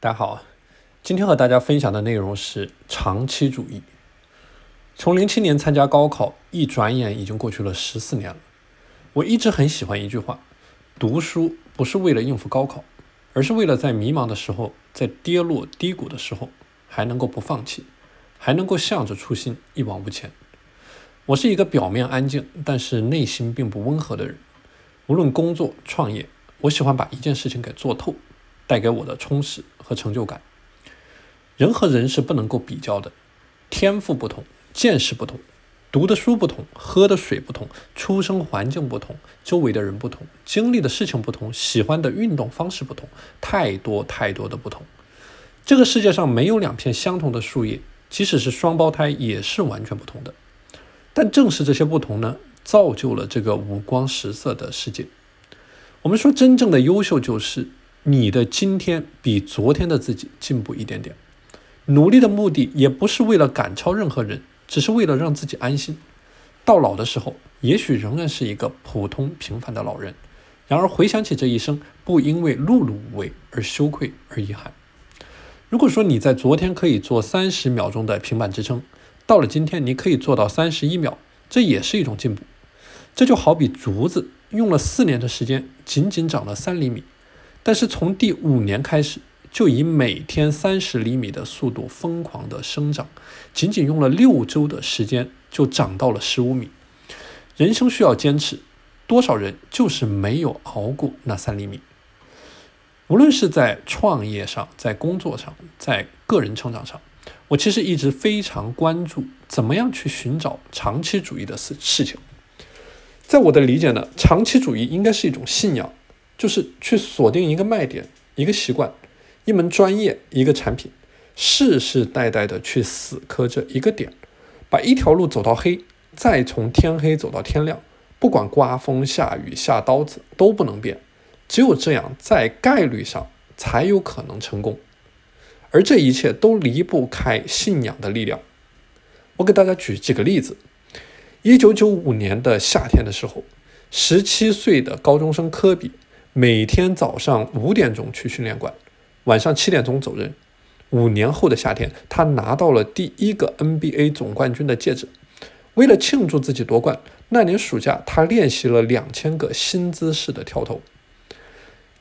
大家好，今天和大家分享的内容是长期主义。从零七年参加高考，一转眼已经过去了十四年了。我一直很喜欢一句话：读书不是为了应付高考，而是为了在迷茫的时候，在跌落低谷的时候，还能够不放弃，还能够向着初心一往无前。我是一个表面安静，但是内心并不温和的人。无论工作、创业，我喜欢把一件事情给做透，带给我的充实和成就感。人和人是不能够比较的，天赋不同，见识不同，读的书不同，喝的水不同，出生环境不同，周围的人不同，经历的事情不同，喜欢的运动方式不同，太多太多的不同。这个世界上没有两片相同的树叶，即使是双胞胎也是完全不同的。但正是这些不同呢，造就了这个五光十色的世界。我们说，真正的优秀就是你的今天比昨天的自己进步一点点。努力的目的也不是为了赶超任何人，只是为了让自己安心。到老的时候，也许仍然是一个普通平凡的老人。然而回想起这一生，不因为碌碌无为而羞愧而遗憾。如果说你在昨天可以做三十秒钟的平板支撑，到了今天，你可以做到三十一秒，这也是一种进步。这就好比竹子用了四年的时间，仅仅长了三厘米，但是从第五年开始，就以每天三十厘米的速度疯狂的生长，仅仅用了六周的时间，就长到了十五米。人生需要坚持，多少人就是没有熬过那三厘米。无论是在创业上，在工作上，在个人成长上。我其实一直非常关注怎么样去寻找长期主义的事事情。在我的理解呢，长期主义应该是一种信仰，就是去锁定一个卖点、一个习惯、一门专业、一个产品，世世代代的去死磕这一个点，把一条路走到黑，再从天黑走到天亮，不管刮风下雨下刀子都不能变。只有这样，在概率上才有可能成功。而这一切都离不开信仰的力量。我给大家举几个例子：一九九五年的夏天的时候，十七岁的高中生科比每天早上五点钟去训练馆，晚上七点钟走人。五年后的夏天，他拿到了第一个 NBA 总冠军的戒指。为了庆祝自己夺冠，那年暑假他练习了两千个新姿势的跳投。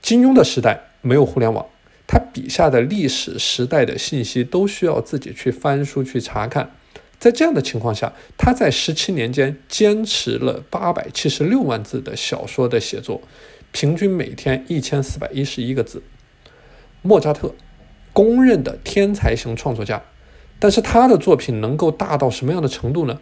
金庸的时代没有互联网。他笔下的历史时代的信息都需要自己去翻书去查看，在这样的情况下，他在十七年间坚持了八百七十六万字的小说的写作，平均每天一千四百一十一个字。莫扎特，公认的天才型创作家，但是他的作品能够大到什么样的程度呢？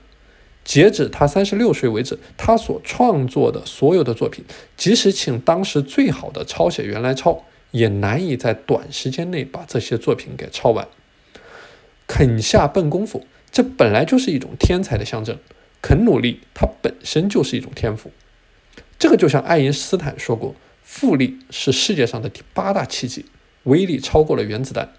截止他三十六岁为止，他所创作的所有的作品，即使请当时最好的抄写员来抄。也难以在短时间内把这些作品给抄完。肯下笨功夫，这本来就是一种天才的象征。肯努力，它本身就是一种天赋。这个就像爱因斯坦说过：“复利是世界上的第八大奇迹，威力超过了原子弹。”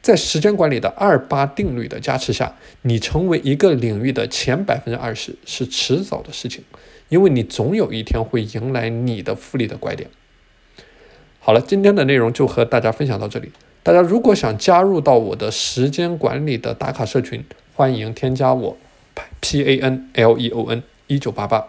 在时间管理的二八定律的加持下，你成为一个领域的前百分之二十是迟早的事情，因为你总有一天会迎来你的复利的拐点。好了，今天的内容就和大家分享到这里。大家如果想加入到我的时间管理的打卡社群，欢迎添加我 P A N L E O N 一九八八